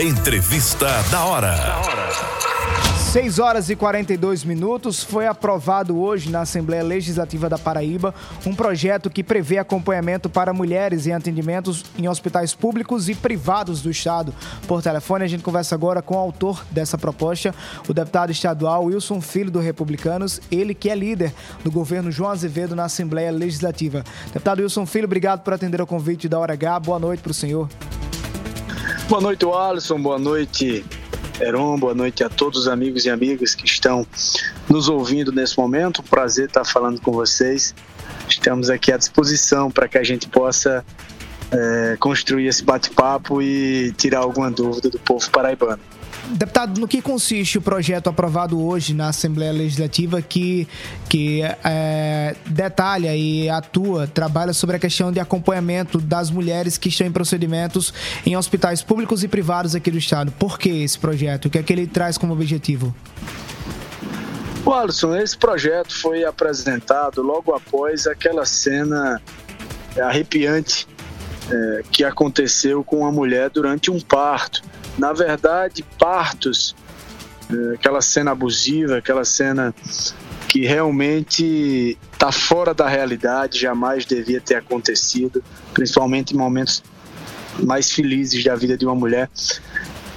Entrevista da hora. 6 horas e 42 minutos. Foi aprovado hoje na Assembleia Legislativa da Paraíba um projeto que prevê acompanhamento para mulheres em atendimentos em hospitais públicos e privados do Estado. Por telefone, a gente conversa agora com o autor dessa proposta, o deputado estadual Wilson Filho do Republicanos, ele que é líder do governo João Azevedo na Assembleia Legislativa. Deputado Wilson Filho, obrigado por atender o convite da Hora H. Boa noite para o senhor. Boa noite, Alisson. Boa noite, Heron, boa noite a todos os amigos e amigas que estão nos ouvindo nesse momento. Prazer estar falando com vocês. Estamos aqui à disposição para que a gente possa é, construir esse bate-papo e tirar alguma dúvida do povo paraibano. Deputado, no que consiste o projeto aprovado hoje na Assembleia Legislativa que, que é, detalha e atua, trabalha sobre a questão de acompanhamento das mulheres que estão em procedimentos em hospitais públicos e privados aqui do Estado? Por que esse projeto? O que é que ele traz como objetivo? O Alisson, esse projeto foi apresentado logo após aquela cena arrepiante é, que aconteceu com a mulher durante um parto na verdade, partos, é, aquela cena abusiva, aquela cena que realmente está fora da realidade, jamais devia ter acontecido, principalmente em momentos mais felizes da vida de uma mulher.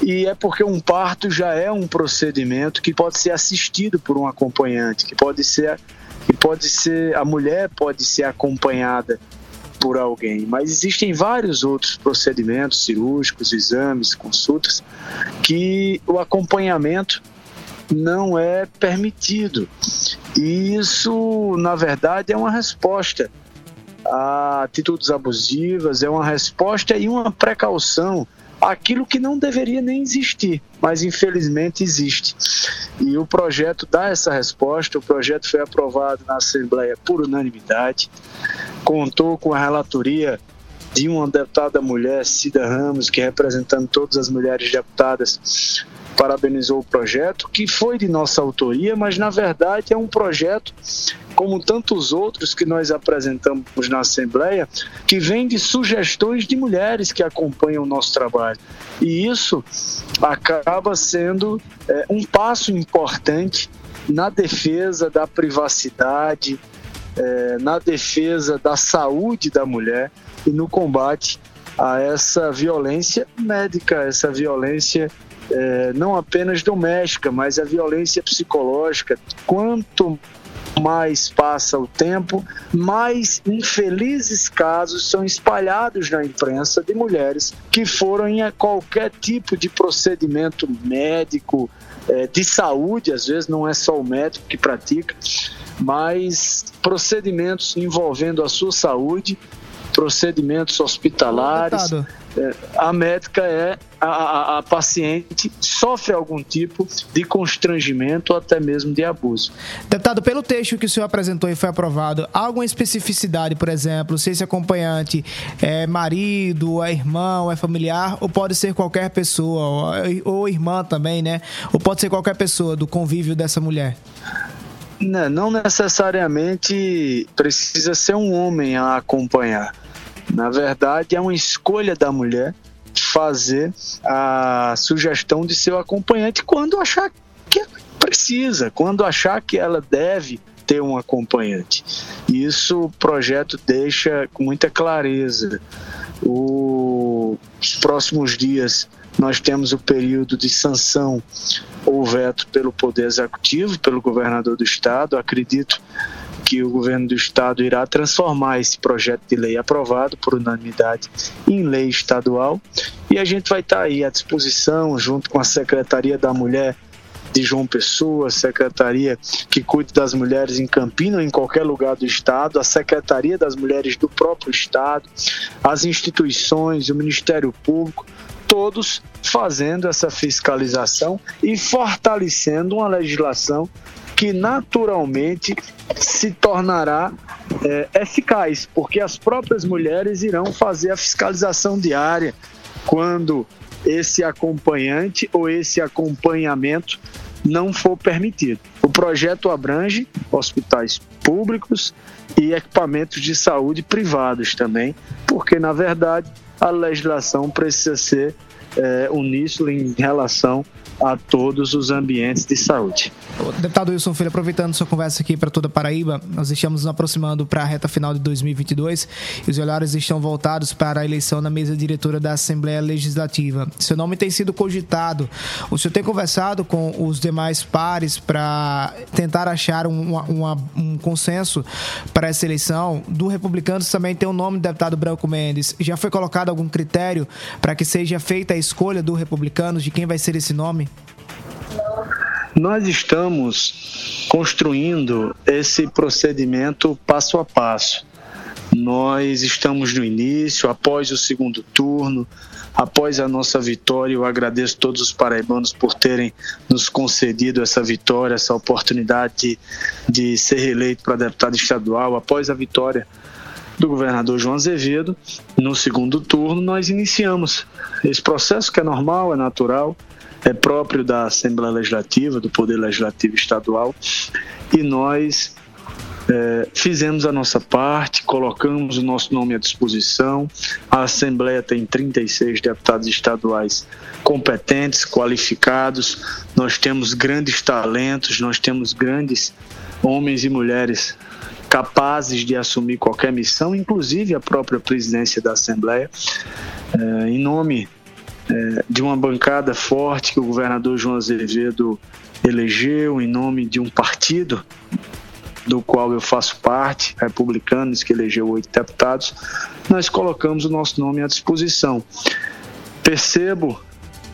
E é porque um parto já é um procedimento que pode ser assistido por um acompanhante, que pode ser que pode ser a mulher pode ser acompanhada por alguém, mas existem vários outros procedimentos cirúrgicos, exames, consultas, que o acompanhamento não é permitido. E isso, na verdade, é uma resposta a atitudes abusivas, é uma resposta e uma precaução aquilo que não deveria nem existir, mas infelizmente existe. E o projeto dá essa resposta. O projeto foi aprovado na Assembleia por unanimidade, contou com a relatoria de uma deputada mulher, Cida Ramos, que representando todas as mulheres deputadas, parabenizou o projeto, que foi de nossa autoria, mas na verdade é um projeto como tantos outros que nós apresentamos na Assembleia, que vem de sugestões de mulheres que acompanham o nosso trabalho. E isso acaba sendo é, um passo importante na defesa da privacidade, é, na defesa da saúde da mulher e no combate a essa violência médica, essa violência é, não apenas doméstica, mas a violência psicológica. Quanto mais passa o tempo, mais infelizes casos são espalhados na imprensa de mulheres que foram em qualquer tipo de procedimento médico, é, de saúde, às vezes não é só o médico que pratica, mas procedimentos envolvendo a sua saúde, procedimentos hospitalares a médica é a, a, a, paciente sofre algum tipo de constrangimento ou até mesmo de abuso. Deputado, pelo texto que o senhor apresentou e foi aprovado, há alguma especificidade, por exemplo, se esse acompanhante é marido, é irmão, é familiar, ou pode ser qualquer pessoa, ou, ou irmã também, né? Ou pode ser qualquer pessoa do convívio dessa mulher? Não, não necessariamente precisa ser um homem a acompanhar na verdade, é uma escolha da mulher fazer a sugestão de seu acompanhante quando achar que precisa, quando achar que ela deve ter um acompanhante. Isso o projeto deixa com muita clareza. O, os próximos dias nós temos o período de sanção ou veto pelo Poder Executivo, pelo governador do Estado. Acredito que o governo do estado irá transformar esse projeto de lei aprovado por unanimidade em lei estadual e a gente vai estar aí à disposição junto com a Secretaria da Mulher de João Pessoa, secretaria que cuida das mulheres em Campina ou em qualquer lugar do estado, a secretaria das mulheres do próprio estado, as instituições, o Ministério Público, todos fazendo essa fiscalização e fortalecendo uma legislação que naturalmente se tornará é, eficaz, porque as próprias mulheres irão fazer a fiscalização diária quando esse acompanhante ou esse acompanhamento não for permitido. O projeto abrange hospitais públicos e equipamentos de saúde privados também, porque na verdade a legislação precisa ser é, uníssono em relação a todos os ambientes de saúde. Deputado Wilson Filho, aproveitando sua conversa aqui para toda Paraíba, nós estamos nos aproximando para a reta final de 2022 e os olhares estão voltados para a eleição na mesa diretora da Assembleia Legislativa. Seu nome tem sido cogitado. O senhor tem conversado com os demais pares para tentar achar um, uma, um consenso para essa eleição? Do Republicanos também tem o nome do deputado Branco Mendes. Já foi colocado algum critério para que seja feita a escolha do Republicanos de quem vai ser esse nome? Nós estamos construindo esse procedimento passo a passo. Nós estamos no início, após o segundo turno, após a nossa vitória. Eu agradeço todos os paraibanos por terem nos concedido essa vitória, essa oportunidade de, de ser reeleito para deputado estadual. Após a vitória do governador João Azevedo, no segundo turno, nós iniciamos esse processo que é normal, é natural é próprio da Assembleia Legislativa, do Poder Legislativo Estadual, e nós é, fizemos a nossa parte, colocamos o nosso nome à disposição. A Assembleia tem 36 deputados estaduais competentes, qualificados. Nós temos grandes talentos, nós temos grandes homens e mulheres capazes de assumir qualquer missão, inclusive a própria presidência da Assembleia. É, em nome é, de uma bancada forte que o governador João Azevedo elegeu em nome de um partido do qual eu faço parte, republicanos, que elegeu oito deputados, nós colocamos o nosso nome à disposição. Percebo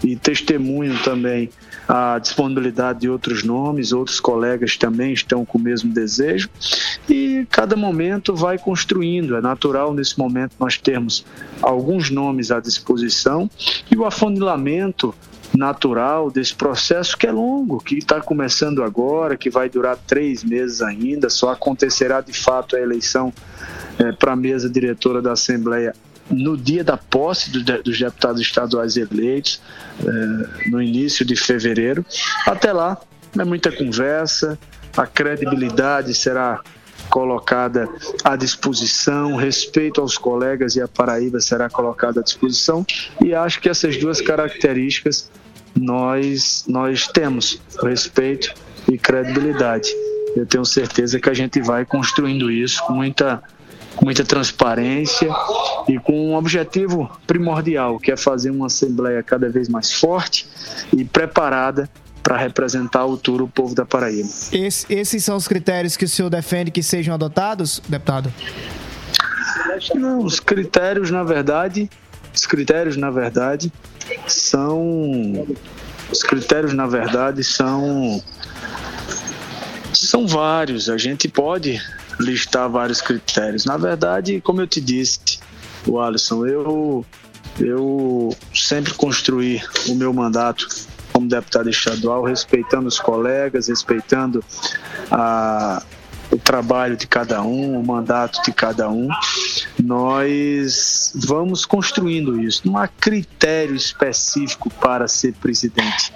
e testemunho também a disponibilidade de outros nomes, outros colegas também estão com o mesmo desejo e cada momento vai construindo. É natural nesse momento nós termos alguns nomes à disposição e o afunilamento natural desse processo que é longo, que está começando agora, que vai durar três meses ainda, só acontecerá de fato a eleição é, para a mesa diretora da Assembleia no dia da posse dos deputados estaduais eleitos, eh, no início de fevereiro. Até lá, é muita conversa, a credibilidade será colocada à disposição, respeito aos colegas e a Paraíba será colocada à disposição e acho que essas duas características nós nós temos respeito e credibilidade. Eu tenho certeza que a gente vai construindo isso com muita com muita transparência e com um objetivo primordial, que é fazer uma Assembleia cada vez mais forte e preparada para representar o futuro o povo da Paraíba. Esse, esses são os critérios que o senhor defende que sejam adotados, deputado? Não, os critérios, na verdade, os critérios, na verdade, são os critérios, na verdade, são são vários. A gente pode listar vários critérios. Na verdade, como eu te disse, o Alisson, eu, eu sempre construí o meu mandato como deputado estadual, respeitando os colegas, respeitando a, o trabalho de cada um, o mandato de cada um. Nós vamos construindo isso. Não há critério específico para ser presidente.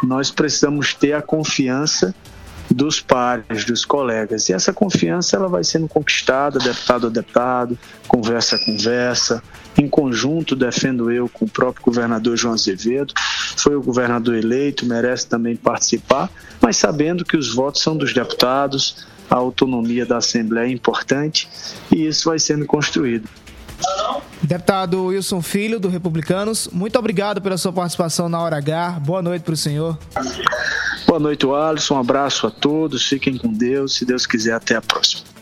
Nós precisamos ter a confiança dos pares, dos colegas. E essa confiança ela vai sendo conquistada, deputado a deputado, conversa a conversa. Em conjunto, defendo eu com o próprio governador João Azevedo. Foi o governador eleito, merece também participar, mas sabendo que os votos são dos deputados, a autonomia da Assembleia é importante e isso vai sendo construído. Deputado Wilson Filho, do Republicanos, muito obrigado pela sua participação na Hora H. Boa noite para o senhor. Boa noite, Alisson. Um abraço a todos. Fiquem com Deus. Se Deus quiser, até a próxima.